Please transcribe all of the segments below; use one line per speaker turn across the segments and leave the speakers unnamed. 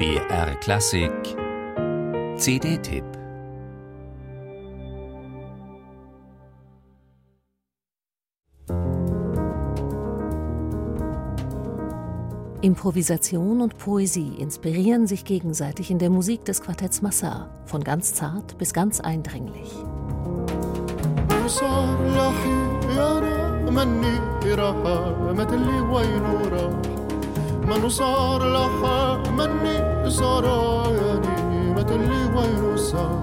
BR Klassik CD-Tipp
Improvisation und Poesie inspirieren sich gegenseitig in der Musik des Quartetts Massar, von ganz zart bis ganz eindringlich. منو صار لحق مني سرايا ديمة اللي وينو صار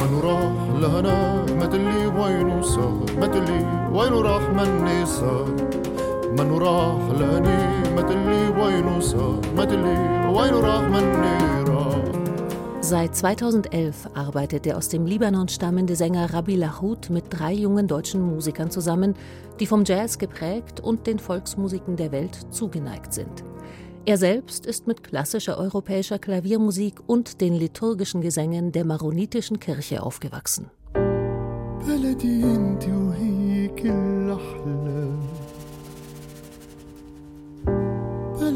منو راح لهنا ما تلي وينو صار ما تلي وينو راح مني صار منو راح لهني ما تلي وينو صار ما تلي وينو راح مني راح Seit 2011 arbeitet der aus dem Libanon stammende Sänger Rabbi Lahoud mit drei jungen deutschen Musikern zusammen, die vom Jazz geprägt und den Volksmusiken der Welt zugeneigt sind. Er selbst ist mit klassischer europäischer Klaviermusik und den liturgischen Gesängen der maronitischen Kirche aufgewachsen.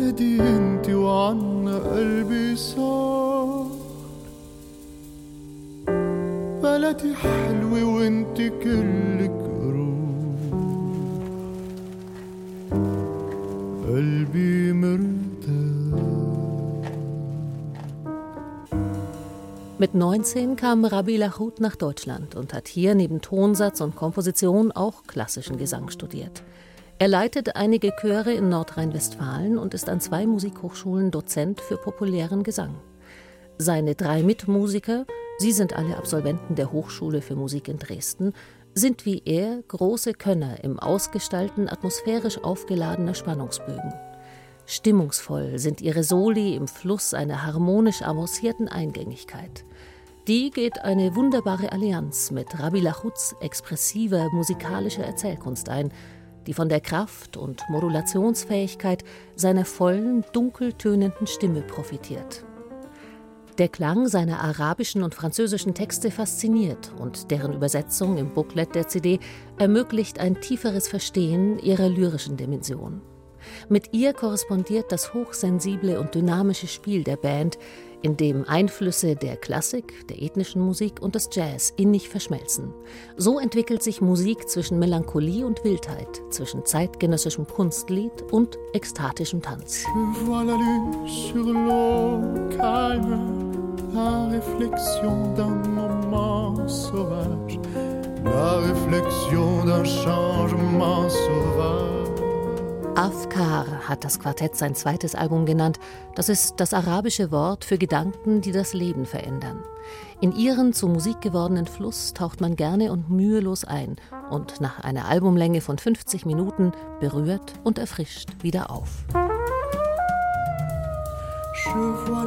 بلدي انت وعنا قلبي صار بلدي حلوة وانت كلك روح قلبي Mit 19 kam Rabbi Lachut nach Deutschland und hat hier neben Tonsatz und Komposition auch klassischen Gesang studiert. Er leitet einige Chöre in Nordrhein-Westfalen und ist an zwei Musikhochschulen Dozent für populären Gesang. Seine drei Mitmusiker, sie sind alle Absolventen der Hochschule für Musik in Dresden, sind wie er große Könner im Ausgestalten atmosphärisch aufgeladener Spannungsbögen. Stimmungsvoll sind ihre Soli im Fluss einer harmonisch avancierten Eingängigkeit. Die geht eine wunderbare Allianz mit Rabbi Lachuts expressiver musikalischer Erzählkunst ein, die von der Kraft und Modulationsfähigkeit seiner vollen, dunkel tönenden Stimme profitiert. Der Klang seiner arabischen und französischen Texte fasziniert und deren Übersetzung im Booklet der CD ermöglicht ein tieferes Verstehen ihrer lyrischen Dimension. Mit ihr korrespondiert das hochsensible und dynamische Spiel der Band, in dem Einflüsse der Klassik, der ethnischen Musik und des Jazz innig verschmelzen. So entwickelt sich Musik zwischen Melancholie und Wildheit, zwischen zeitgenössischem Kunstlied und ekstatischem Tanz. La réflexion d'un moment sauvage, la réflexion d'un changement sauvage. Afkar hat das Quartett sein zweites Album genannt. Das ist das arabische Wort für Gedanken, die das Leben verändern. In ihren zu Musik gewordenen Fluss taucht man gerne und mühelos ein und nach einer Albumlänge von 50 Minuten berührt und erfrischt wieder auf. Je vois